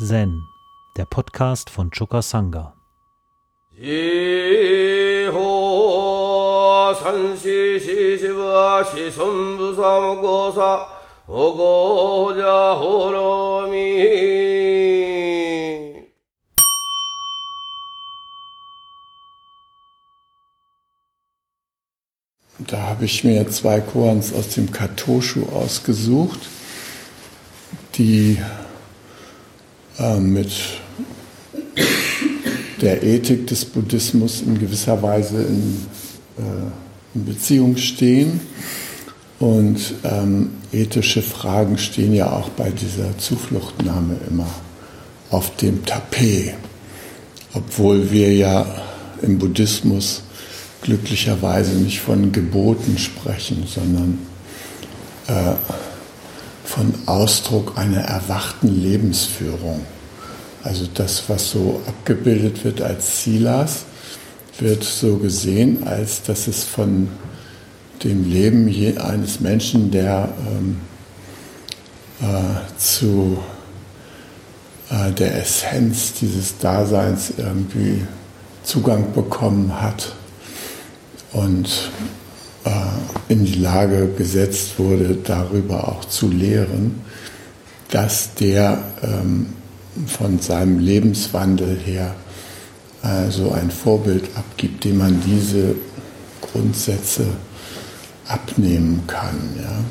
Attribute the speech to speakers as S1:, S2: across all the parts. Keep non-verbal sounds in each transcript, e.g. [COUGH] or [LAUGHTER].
S1: Zen, der Podcast von Choka Sangha.
S2: Da habe ich mir zwei Koans aus dem Katoshu ausgesucht, die äh, mit der Ethik des Buddhismus in gewisser Weise in, äh, in Beziehung stehen. Und ähm, ethische Fragen stehen ja auch bei dieser Zufluchtnahme immer auf dem Tapet, obwohl wir ja im Buddhismus glücklicherweise nicht von Geboten sprechen, sondern äh, von Ausdruck einer erwachten Lebensführung. Also das, was so abgebildet wird als Silas, wird so gesehen, als dass es von dem Leben eines Menschen, der ähm, äh, zu äh, der Essenz dieses Daseins irgendwie Zugang bekommen hat und in die Lage gesetzt wurde, darüber auch zu lehren, dass der ähm, von seinem Lebenswandel her also ein Vorbild abgibt, dem man diese Grundsätze abnehmen kann. Ja.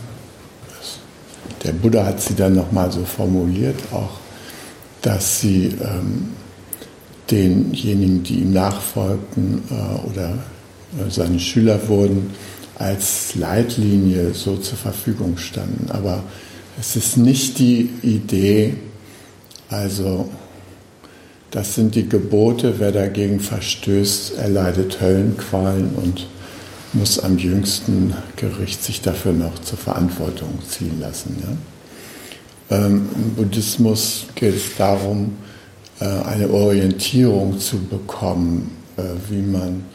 S2: Der Buddha hat sie dann nochmal so formuliert, auch, dass sie ähm, denjenigen, die ihm nachfolgten äh, oder äh, seine Schüler wurden, als Leitlinie so zur Verfügung standen. Aber es ist nicht die Idee, also das sind die Gebote, wer dagegen verstößt, erleidet Höllenqualen und muss am jüngsten Gericht sich dafür noch zur Verantwortung ziehen lassen. Ja? Ähm, Im Buddhismus geht es darum, äh, eine Orientierung zu bekommen, äh, wie man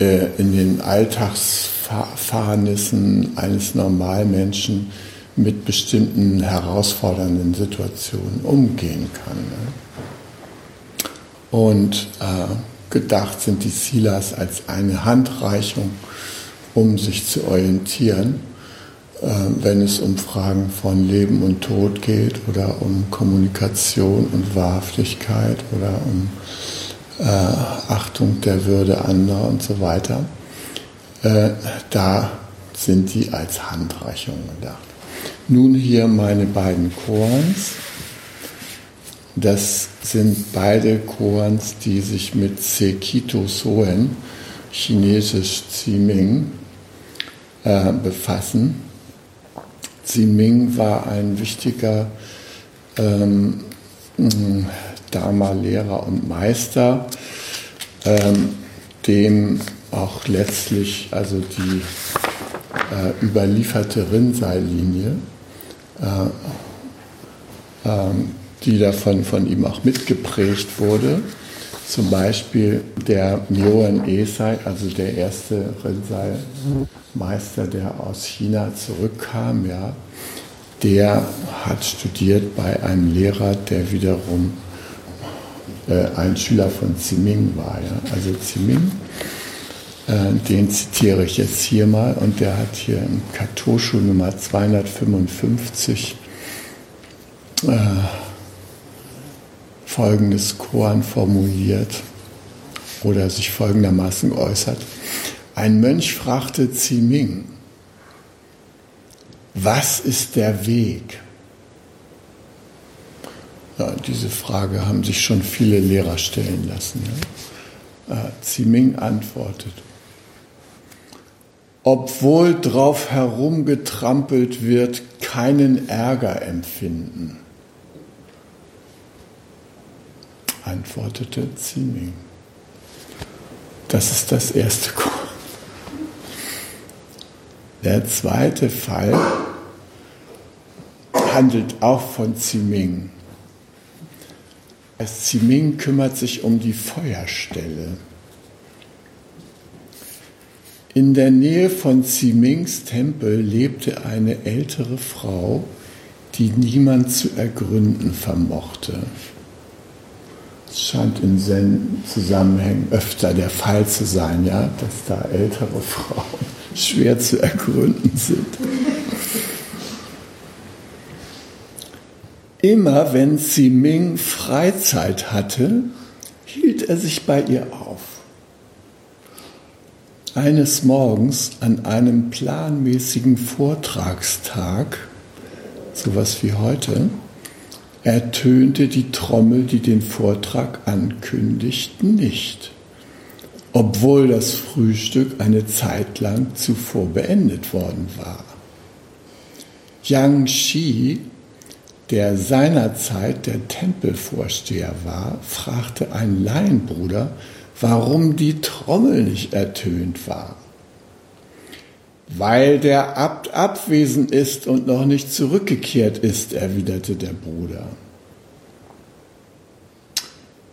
S2: in den Alltagsfahrnissen eines Normalmenschen mit bestimmten herausfordernden Situationen umgehen kann. Ne? Und äh, gedacht sind die Silas als eine Handreichung, um sich zu orientieren, äh, wenn es um Fragen von Leben und Tod geht oder um Kommunikation und Wahrhaftigkeit oder um äh, Achtung der Würde anderer und so weiter, äh, da sind die als Handreichung gedacht. Nun hier meine beiden Koans. Das sind beide Koans, die sich mit Sekito Soen, chinesisch Ziming, äh, befassen. Ziming war ein wichtiger ähm, Dharma-Lehrer und Meister, ähm, dem auch letztlich also die äh, überlieferte Rinnsei-Linie, äh, äh, die davon von ihm auch mitgeprägt wurde. Zum Beispiel der Myoen Esai, also der erste Rinnsei-Meister, der aus China zurückkam, ja, der hat studiert bei einem Lehrer, der wiederum ein Schüler von Ziming war. Ja? Also Ziming, äh, den zitiere ich jetzt hier mal und der hat hier im Katoshu Nummer 255 äh, folgendes Koan formuliert oder sich folgendermaßen geäußert. Ein Mönch fragte Ziming, was ist der Weg? Ja, diese Frage haben sich schon viele Lehrer stellen lassen. Ja. Äh, Ziming antwortet, obwohl drauf herumgetrampelt wird, keinen Ärger empfinden. Antwortete Ziming. Das ist das erste Chor. Der zweite Fall handelt auch von Ziming. Ziming kümmert sich um die Feuerstelle. In der Nähe von Zimings Tempel lebte eine ältere Frau, die niemand zu ergründen vermochte. Es scheint in Zen-Zusammenhängen öfter der Fall zu sein, ja, dass da ältere Frauen [LAUGHS] schwer zu ergründen sind. Immer wenn Ming Freizeit hatte, hielt er sich bei ihr auf. Eines Morgens an einem planmäßigen Vortragstag, sowas wie heute, ertönte die Trommel, die den Vortrag ankündigt, nicht, obwohl das Frühstück eine Zeit lang zuvor beendet worden war. Yang Shi, der seinerzeit der Tempelvorsteher war, fragte einen Laienbruder, warum die Trommel nicht ertönt war. Weil der Abt abwesend ist und noch nicht zurückgekehrt ist, erwiderte der Bruder.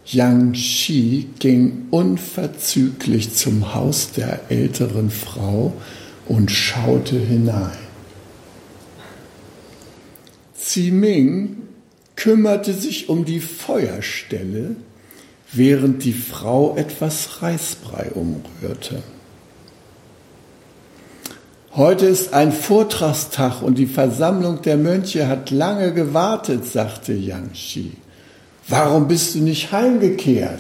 S2: Yang Shi ging unverzüglich zum Haus der älteren Frau und schaute hinein. Ming kümmerte sich um die Feuerstelle, während die Frau etwas Reisbrei umrührte. Heute ist ein Vortragstag und die Versammlung der Mönche hat lange gewartet, sagte Yang Shi. Warum bist du nicht heimgekehrt?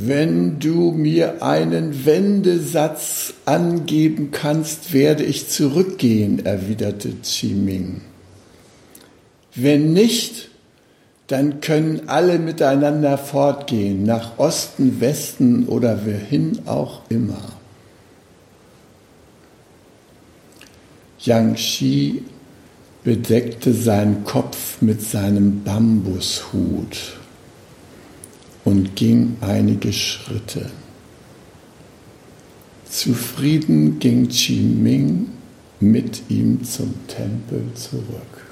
S2: Wenn du mir einen Wendesatz angeben kannst, werde ich zurückgehen, erwiderte Ming. Wenn nicht, dann können alle miteinander fortgehen, nach Osten, Westen oder wohin auch immer. Yang Shi bedeckte seinen Kopf mit seinem Bambushut und ging einige Schritte. Zufrieden ging Qi Ming mit ihm zum Tempel zurück.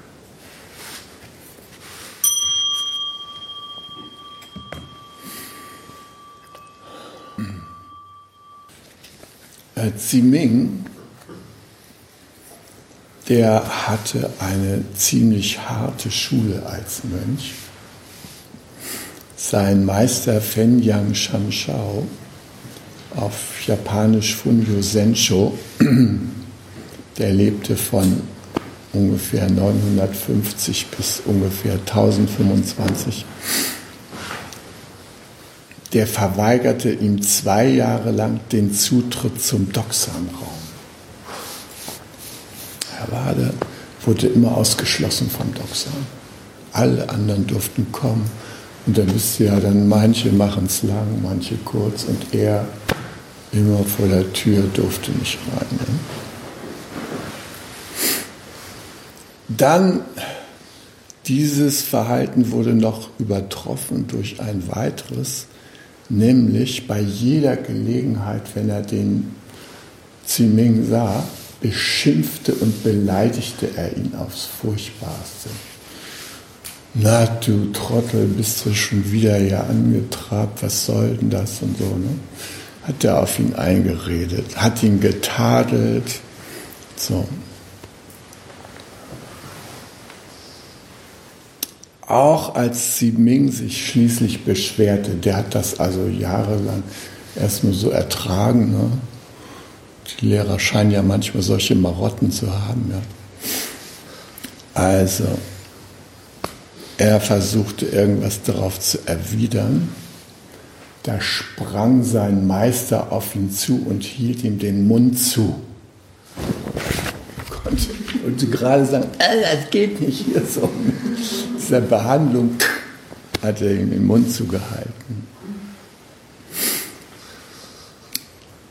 S2: Ziming, der hatte eine ziemlich harte Schule als Mönch. Sein Meister Fenyang Shanshao, auf Japanisch Funyo Sensho, [CLEARS THROAT] der lebte von ungefähr 950 bis ungefähr 1025 der verweigerte ihm zwei Jahre lang den Zutritt zum Doxan-Raum. Herr Wade wurde immer ausgeschlossen vom Doxan. Alle anderen durften kommen. Und da wisst ihr ja dann, manche machen es lang, manche kurz. Und er immer vor der Tür durfte nicht rein. Ne? Dann dieses Verhalten wurde noch übertroffen durch ein weiteres, nämlich bei jeder Gelegenheit, wenn er den Ziming sah, beschimpfte und beleidigte er ihn aufs Furchtbarste. Na, du Trottel, bist du schon wieder hier angetrabt, was soll denn das und so, ne? Hat er auf ihn eingeredet, hat ihn getadelt, so. Auch als Ming sich schließlich beschwerte, der hat das also jahrelang erstmal so ertragen. Ne? Die Lehrer scheinen ja manchmal solche Marotten zu haben. Ja? Also, er versuchte irgendwas darauf zu erwidern. Da sprang sein Meister auf ihn zu und hielt ihm den Mund zu. Und sie gerade sagen, äh, das geht nicht hier so dieser Behandlung hat er ihm den Mund zugehalten.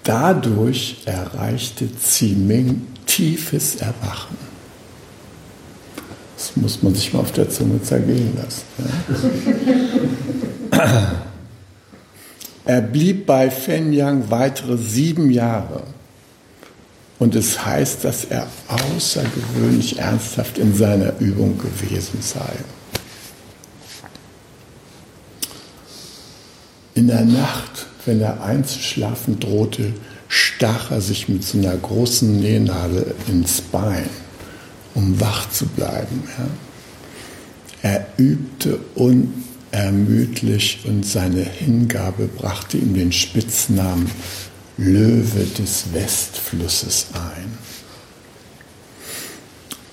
S2: Dadurch erreichte Ziming tiefes Erwachen. Das muss man sich mal auf der Zunge zergehen lassen. Ja? [CLEARS THROAT] Er blieb bei Fenyang weitere sieben Jahre. Und es heißt, dass er außergewöhnlich ernsthaft in seiner Übung gewesen sei. In der Nacht, wenn er einzuschlafen drohte, stach er sich mit so einer großen Nähnadel ins Bein, um wach zu bleiben. Ja. Er übte unermüdlich und seine Hingabe brachte ihm den Spitznamen Löwe des Westflusses ein.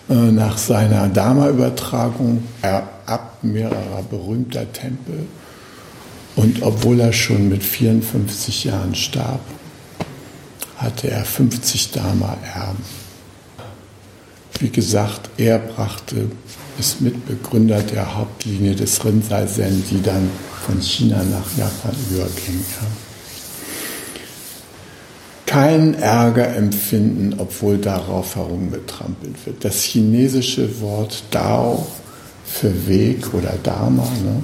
S2: Äh, nach seiner Dharma-Übertragung ab mehrerer berühmter Tempel und obwohl er schon mit 54 Jahren starb, hatte er 50 Dharma-Erben. Wie gesagt, er brachte, ist Mitbegründer der Hauptlinie des Rinzai Zen, die dann von China nach Japan überging. Ja keinen Ärger empfinden, obwohl darauf herumgetrampelt wird. Das chinesische Wort Dao für Weg oder Dharma, ne?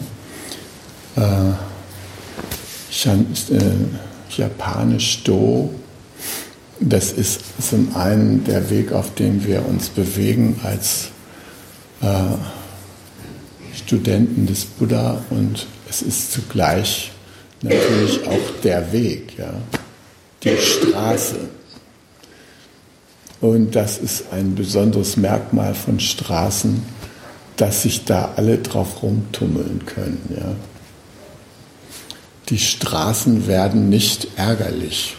S2: äh, äh, japanisch Do, das ist zum einen der Weg, auf dem wir uns bewegen als äh, Studenten des Buddha und es ist zugleich natürlich auch der Weg. Ja die Straße. Und das ist ein besonderes Merkmal von Straßen, dass sich da alle drauf rumtummeln können. Ja. Die Straßen werden nicht ärgerlich,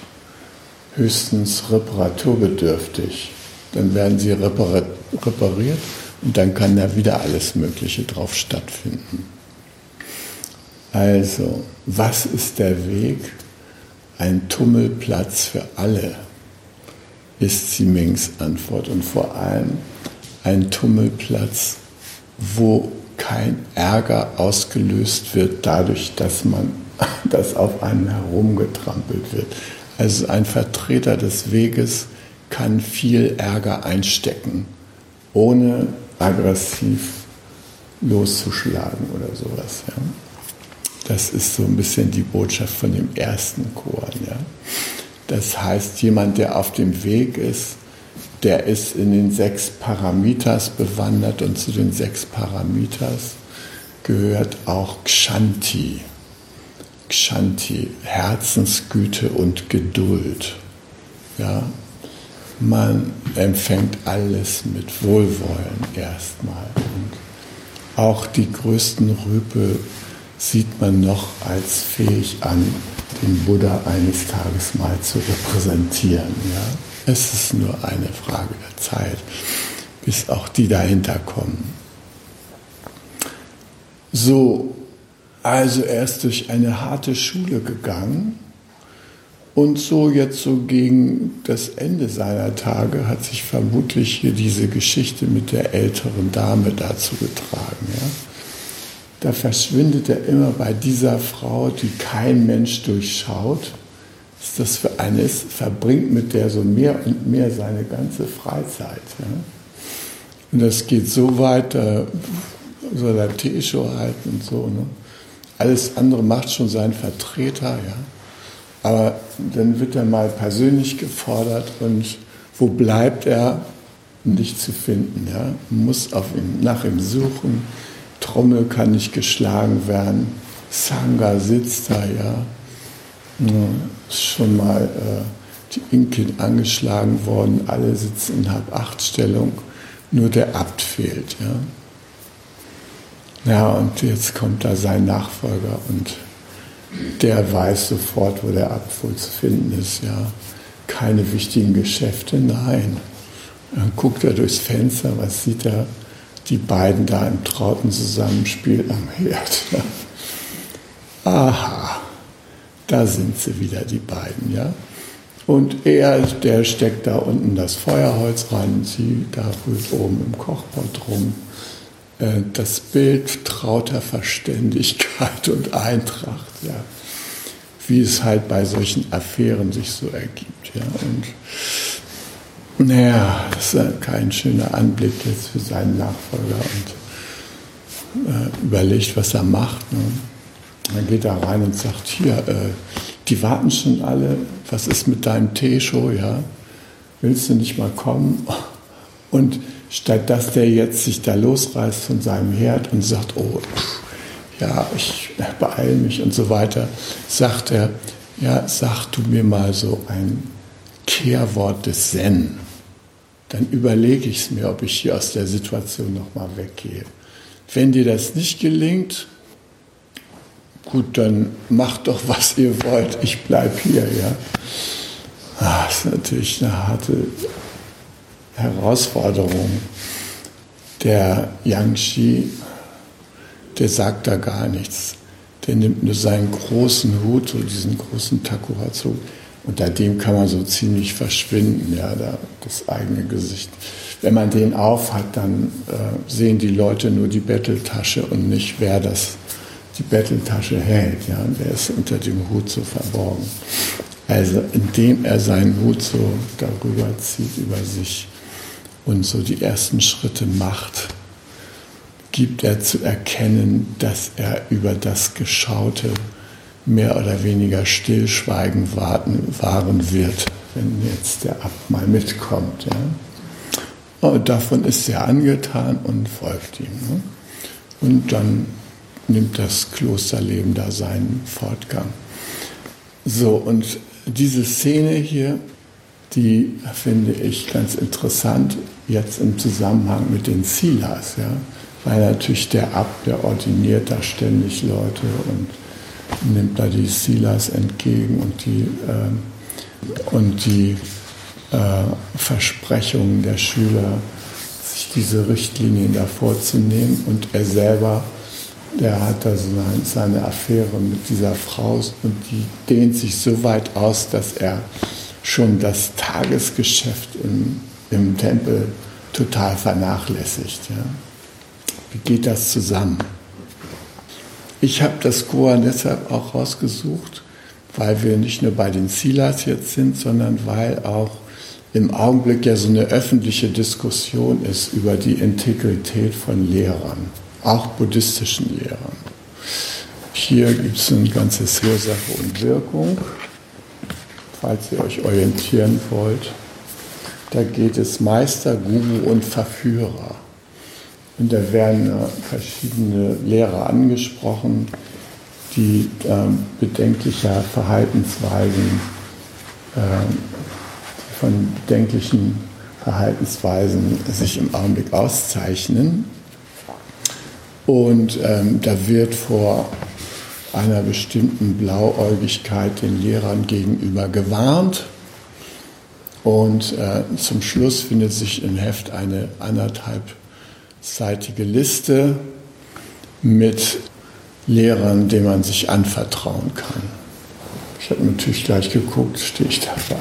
S2: höchstens reparaturbedürftig. Dann werden sie repariert und dann kann da wieder alles Mögliche drauf stattfinden. Also, was ist der Weg? ein Tummelplatz für alle, ist Siemings Antwort. Und vor allem ein Tummelplatz, wo kein Ärger ausgelöst wird dadurch, dass man [LAUGHS] dass auf einen herumgetrampelt wird. Also ein Vertreter des Weges kann viel Ärger einstecken, ohne aggressiv loszuschlagen oder sowas. Ja. Das ist so ein bisschen die Botschaft von dem ersten Chor. Ja. Das heißt, jemand, der auf dem Weg ist, der ist in den sechs Paramitas bewandert und zu den sechs Paramitas gehört auch Kshanti. Kshanti, Herzensgüte und Geduld. Ja, man empfängt alles mit Wohlwollen erstmal. Und auch die größten Rüpel sieht man noch als fähig an, den Buddha eines Tages mal zu repräsentieren. Ja? Es ist nur eine Frage der Zeit, bis auch die dahinter kommen. So, also er ist durch eine harte Schule gegangen und so jetzt so gegen das Ende seiner Tage hat sich vermutlich hier diese Geschichte mit der älteren Dame dazu getragen. Ja? da verschwindet er immer bei dieser Frau, die kein Mensch durchschaut. Was das für eine ist, verbringt mit der so mehr und mehr seine ganze Freizeit. Ja. Und das geht so weit, da soll er Teeshow halten und so. Ne. Alles andere macht schon sein Vertreter, ja. Aber dann wird er mal persönlich gefordert und wo bleibt er? Nicht zu finden, ja. Man muss auf ihn, nach ihm suchen Trommel kann nicht geschlagen werden. Sangha sitzt da, ja. Schon mal äh, die Inkin angeschlagen worden, alle sitzen in Halb-Acht-Stellung, nur der Abt fehlt, ja. Ja, und jetzt kommt da sein Nachfolger und der weiß sofort, wo der wohl zu finden ist, ja. Keine wichtigen Geschäfte, nein. Dann guckt er durchs Fenster, was sieht er? die beiden da im trauten Zusammenspiel am Herd. [LAUGHS] Aha, da sind sie wieder, die beiden, ja. Und er, der steckt da unten das Feuerholz rein, sie da rührt oben im Kochpot rum. Äh, das Bild trauter Verständigkeit und Eintracht, ja. Wie es halt bei solchen Affären sich so ergibt, ja. Und naja, das ist kein schöner Anblick jetzt für seinen Nachfolger und äh, überlegt, was er macht. Ne? Dann geht er rein und sagt, hier, äh, die warten schon alle, was ist mit deinem Teeshow, ja? Willst du nicht mal kommen? Und statt dass der jetzt sich da losreißt von seinem Herd und sagt, oh, ja, ich beeile mich und so weiter, sagt er, ja, sag du mir mal so ein Kehrwort des Zen. Dann überlege ich es mir, ob ich hier aus der Situation nochmal weggehe. Wenn dir das nicht gelingt, gut, dann macht doch, was ihr wollt. Ich bleibe hier, ja. Ah, das ist natürlich eine harte Herausforderung. Der Yangshi, der sagt da gar nichts. Der nimmt nur seinen großen Hut, so diesen großen Takuratsu, unter dem kann man so ziemlich verschwinden, ja, da, das eigene Gesicht. Wenn man den aufhat, dann äh, sehen die Leute nur die Betteltasche und nicht, wer das die Betteltasche hält. Ja, der ist unter dem Hut so verborgen. Also indem er seinen Hut so darüber zieht über sich und so die ersten Schritte macht, gibt er zu erkennen, dass er über das Geschaute mehr oder weniger stillschweigend warten, wahren wird, wenn jetzt der Abt mal mitkommt. Ja. Und davon ist er angetan und folgt ihm. Ne? Und dann nimmt das Klosterleben da seinen Fortgang. So, und diese Szene hier, die finde ich ganz interessant, jetzt im Zusammenhang mit den Silas, ja, weil natürlich der Abt, der ordiniert da ständig Leute und nimmt da die Silas entgegen und die, äh, und die äh, Versprechungen der Schüler, sich diese Richtlinien da vorzunehmen. Und er selber der hat da seine Affäre mit dieser Frau und die dehnt sich so weit aus, dass er schon das Tagesgeschäft im, im Tempel total vernachlässigt. Ja. Wie geht das zusammen? Ich habe das Koran deshalb auch rausgesucht, weil wir nicht nur bei den Silas jetzt sind, sondern weil auch im Augenblick ja so eine öffentliche Diskussion ist über die Integrität von Lehrern auch buddhistischen Lehrern. Hier gibt es ein ganzes Ursache und Wirkung, falls ihr euch orientieren wollt. Da geht es Meister, Guru und Verführer. Und da werden verschiedene Lehrer angesprochen, die äh, bedenklicher Verhaltensweisen, äh, von bedenklichen Verhaltensweisen sich im Augenblick auszeichnen. Und ähm, da wird vor einer bestimmten Blauäugigkeit den Lehrern gegenüber gewarnt. Und äh, zum Schluss findet sich im Heft eine anderthalbseitige Liste mit Lehrern, denen man sich anvertrauen kann. Ich habe natürlich gleich geguckt, stehe ich dabei.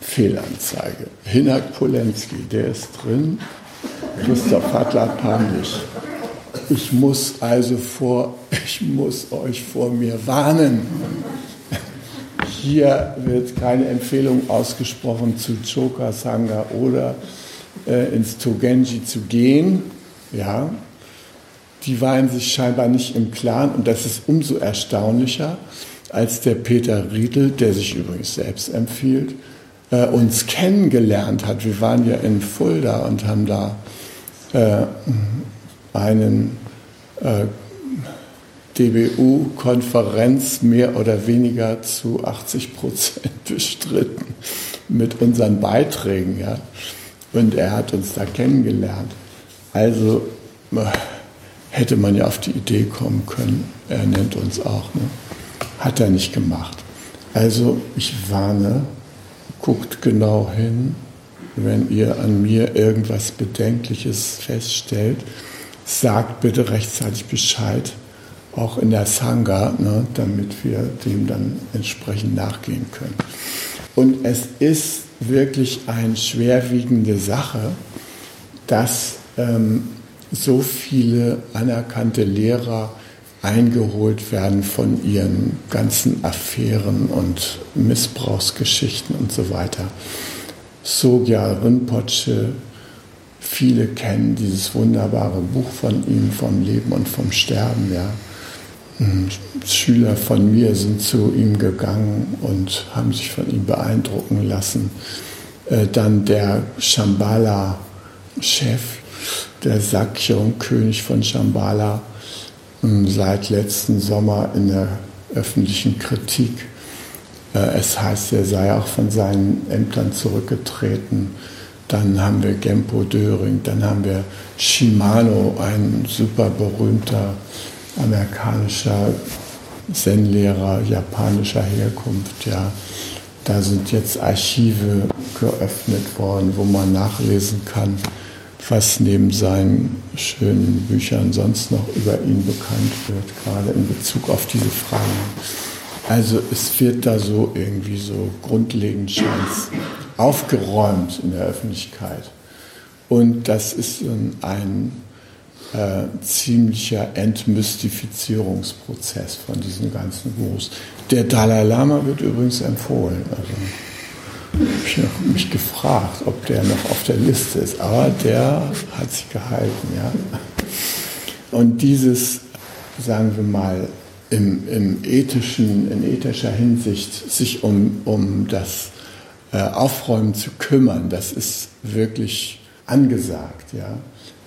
S2: Fehlanzeige. Hinak Polenski, der ist drin. Christoph Hartler peinlich. Ich muss also vor, [LAUGHS] ich muss euch vor mir warnen. Hier wird keine Empfehlung ausgesprochen, zu Choka Sangha oder äh, ins Togenji zu gehen. Ja, die waren sich scheinbar nicht im Klaren und das ist umso erstaunlicher, als der Peter Riedel, der sich übrigens selbst empfiehlt, äh, uns kennengelernt hat. Wir waren ja in Fulda und haben da äh, einen äh, DBU-Konferenz mehr oder weniger zu 80 Prozent [LAUGHS] bestritten mit unseren Beiträgen. Ja. Und er hat uns da kennengelernt. Also äh, hätte man ja auf die Idee kommen können, er nennt uns auch. Ne? Hat er nicht gemacht. Also ich warne, guckt genau hin, wenn ihr an mir irgendwas Bedenkliches feststellt, sagt bitte rechtzeitig Bescheid, auch in der Sangha, ne, damit wir dem dann entsprechend nachgehen können. Und es ist wirklich eine schwerwiegende Sache, dass ähm, so viele anerkannte Lehrer eingeholt werden von ihren ganzen Affären und Missbrauchsgeschichten und so weiter. Sogya Rinpoche. Viele kennen dieses wunderbare Buch von ihm, vom Leben und vom Sterben. Ja. Schüler von mir sind zu ihm gegangen und haben sich von ihm beeindrucken lassen. Äh, dann der Shambhala-Chef, der Sakyong, König von Shambhala, hm, seit letzten Sommer in der öffentlichen Kritik Äh, es heißt, er sei auch von seinen Ämtern zurückgetreten. Dann haben wir Gempo Döring, dann haben wir Shimano, ein super berühmter amerikanischer Zen-Lehrer japanischer Herkunft. Ja. Da sind jetzt Archive geöffnet worden, wo man nachlesen kann, was neben seinen schönen Büchern sonst noch über ihn bekannt wird, gerade in Bezug auf diese Fragen. Also es wird da so irgendwie so grundlegend scheint aufgeräumt in der Öffentlichkeit. Und das ist ein äh, ziemlicher Entmystifizierungsprozess von diesen ganzen Gurus. Der Dalai Lama wird übrigens empfohlen. Also ich habe mich gefragt, ob der noch auf der Liste ist, aber der hat sich gehalten. Ja. Und dieses, sagen wir mal, im, im ethischen, in ethischer Hinsicht sich um, um das äh, Aufräumen zu kümmern, das ist wirklich angesagt, ja,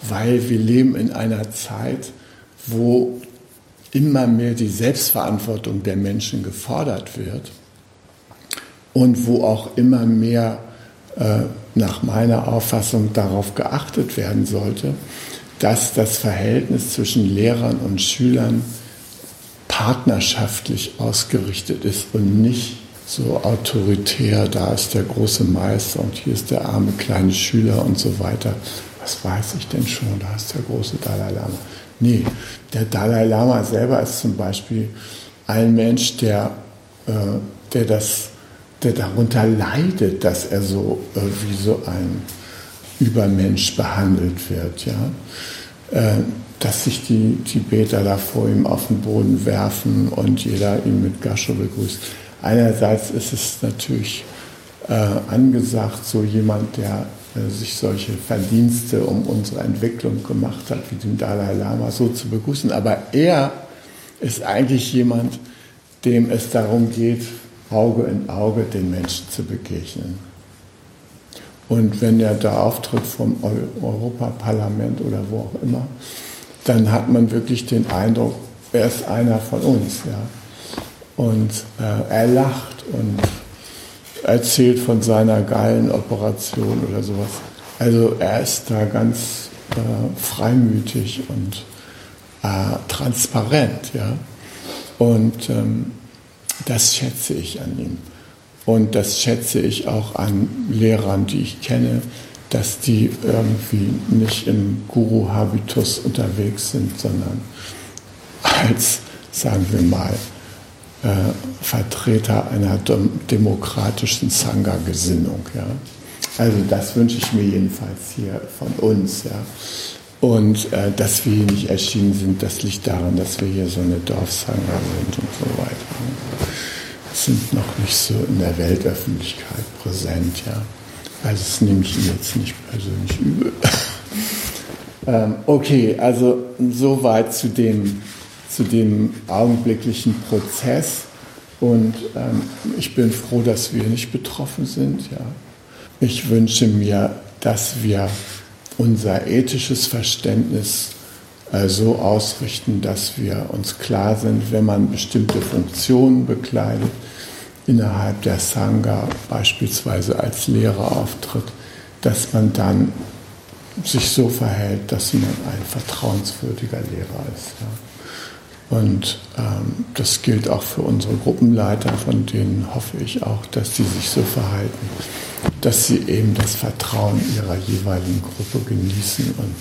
S2: weil wir leben in einer Zeit, wo immer mehr die Selbstverantwortung der Menschen gefordert wird und wo auch immer mehr äh, nach meiner Auffassung darauf geachtet werden sollte, dass das Verhältnis zwischen Lehrern und Schülern partnerschaftlich ausgerichtet ist und nicht so autoritär, da ist der große Meister und hier ist der arme kleine Schüler und so weiter. Was weiß ich denn schon, da ist der große Dalai Lama. Nee, der Dalai Lama selber ist zum Beispiel ein Mensch, der, äh, der, das, der darunter leidet, dass er so äh, wie so ein Übermensch behandelt wird. Ja? Äh, dass sich die Tibeter da vor ihm auf den Boden werfen und jeder ihn mit Gascho begrüßt. Einerseits ist es natürlich äh, angesagt, so jemand, der sich solche Verdienste um unsere Entwicklung gemacht hat, wie den Dalai Lama, so zu begrüßen. Aber er ist eigentlich jemand, dem es darum geht, Auge in Auge den Menschen zu begegnen. Und wenn er da auftritt vom Europaparlament oder wo auch immer, dann hat man wirklich den Eindruck, er ist einer von uns. Ja. Und äh, er lacht und erzählt von seiner geilen Operation oder sowas. Also er ist da ganz äh, freimütig und äh, transparent. Ja? Und ähm, das schätze ich an ihm. Und das schätze ich auch an Lehrern, die ich kenne, dass die irgendwie nicht im Guru-Habitus unterwegs sind, sondern als, sagen wir mal, äh, Vertreter einer demokratischen Sangha-Gesinnung. Ja. Also das wünsche ich mir jedenfalls hier von uns. Ja. Und äh, dass wir hier nicht erschienen sind, das liegt daran, dass wir hier so eine Dorfsangha sind und so weiter. Sind noch nicht so in der Weltöffentlichkeit präsent, ja. Also das nehme ich Ihnen jetzt nicht persönlich übel. [LAUGHS] ähm, okay, also soweit zu dem zu dem augenblicklichen Prozess. Und ähm, ich bin froh, dass wir nicht betroffen sind. Ja. Ich wünsche mir, dass wir unser ethisches Verständnis äh, so ausrichten, dass wir uns klar sind, wenn man bestimmte Funktionen bekleidet, innerhalb der Sangha beispielsweise als Lehrer auftritt, dass man dann sich so verhält, dass man ein vertrauenswürdiger Lehrer ist. Ja. Und ähm, das gilt auch für unsere Gruppenleiter, von denen hoffe ich auch, dass sie sich so verhalten, dass sie eben das Vertrauen ihrer jeweiligen Gruppe genießen und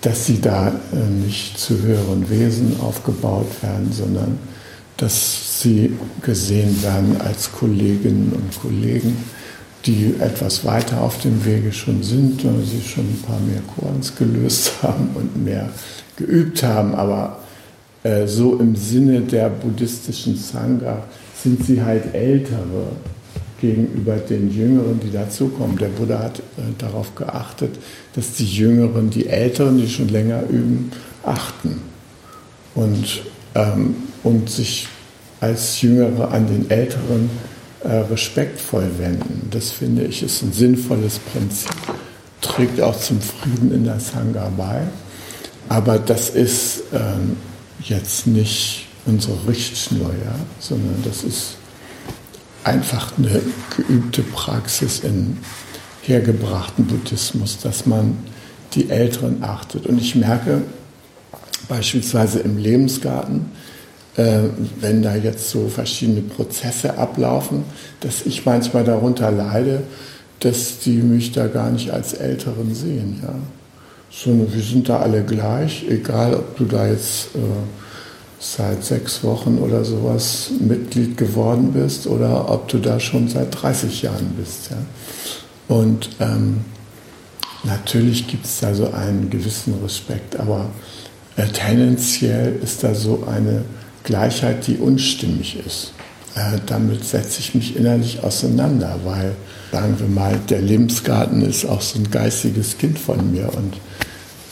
S2: dass sie da äh, nicht zu höheren Wesen aufgebaut werden, sondern dass sie gesehen werden als Kolleginnen und Kollegen, die etwas weiter auf dem Wege schon sind, weil sie schon ein paar mehr Korns gelöst [LAUGHS] haben und mehr geübt haben, aber äh, so im Sinne der buddhistischen Sangha sind sie halt ältere gegenüber den Jüngeren, die dazukommen. Der Buddha hat äh, darauf geachtet, dass die Jüngeren die Älteren, die schon länger üben, achten und, ähm, und sich als Jüngere an den Älteren äh, respektvoll wenden. Das finde ich ist ein sinnvolles Prinzip, trägt auch zum Frieden in der Sangha bei. Aber das ist ähm, jetzt nicht unsere Richtschnur, sondern das ist einfach eine geübte Praxis in hergebrachten Buddhismus, dass man die Älteren achtet. Und ich merke beispielsweise im Lebensgarten, äh, wenn da jetzt so verschiedene Prozesse ablaufen, dass ich manchmal darunter leide, dass die mich da gar nicht als Älteren sehen. Ja. So, wir sind da alle gleich, egal ob du da jetzt äh, seit sechs Wochen oder sowas Mitglied geworden bist oder ob du da schon seit 30 Jahren bist. Ja. Und ähm, natürlich gibt es da so einen gewissen Respekt, aber äh, tendenziell ist da so eine Gleichheit, die unstimmig ist. Äh, damit setze ich mich innerlich auseinander, weil, sagen wir mal, der Lebensgarten ist auch so ein geistiges Kind von mir und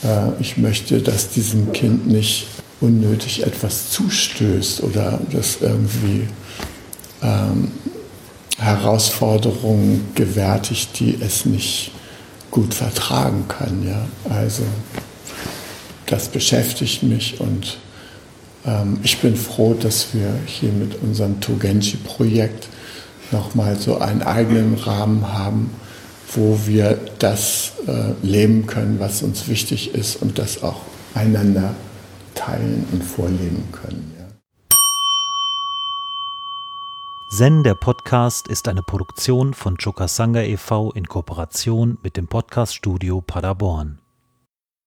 S2: äh, ich möchte, dass diesem Kind nicht unnötig etwas zustößt oder das irgendwie ähm, Herausforderungen gewärtigt, die es nicht gut vertragen kann. Ja? Also das beschäftigt mich und ähm, ich bin froh, dass wir hier mit unserem Togenji-Projekt nochmal so einen eigenen Rahmen haben, wo wir das äh, leben können, was uns wichtig ist und das auch einander teilen und vorleben können.
S1: Zen, der Podcast, ist eine Produktion von Chokasanga e.V. in Kooperation mit dem Podcaststudio Paderborn.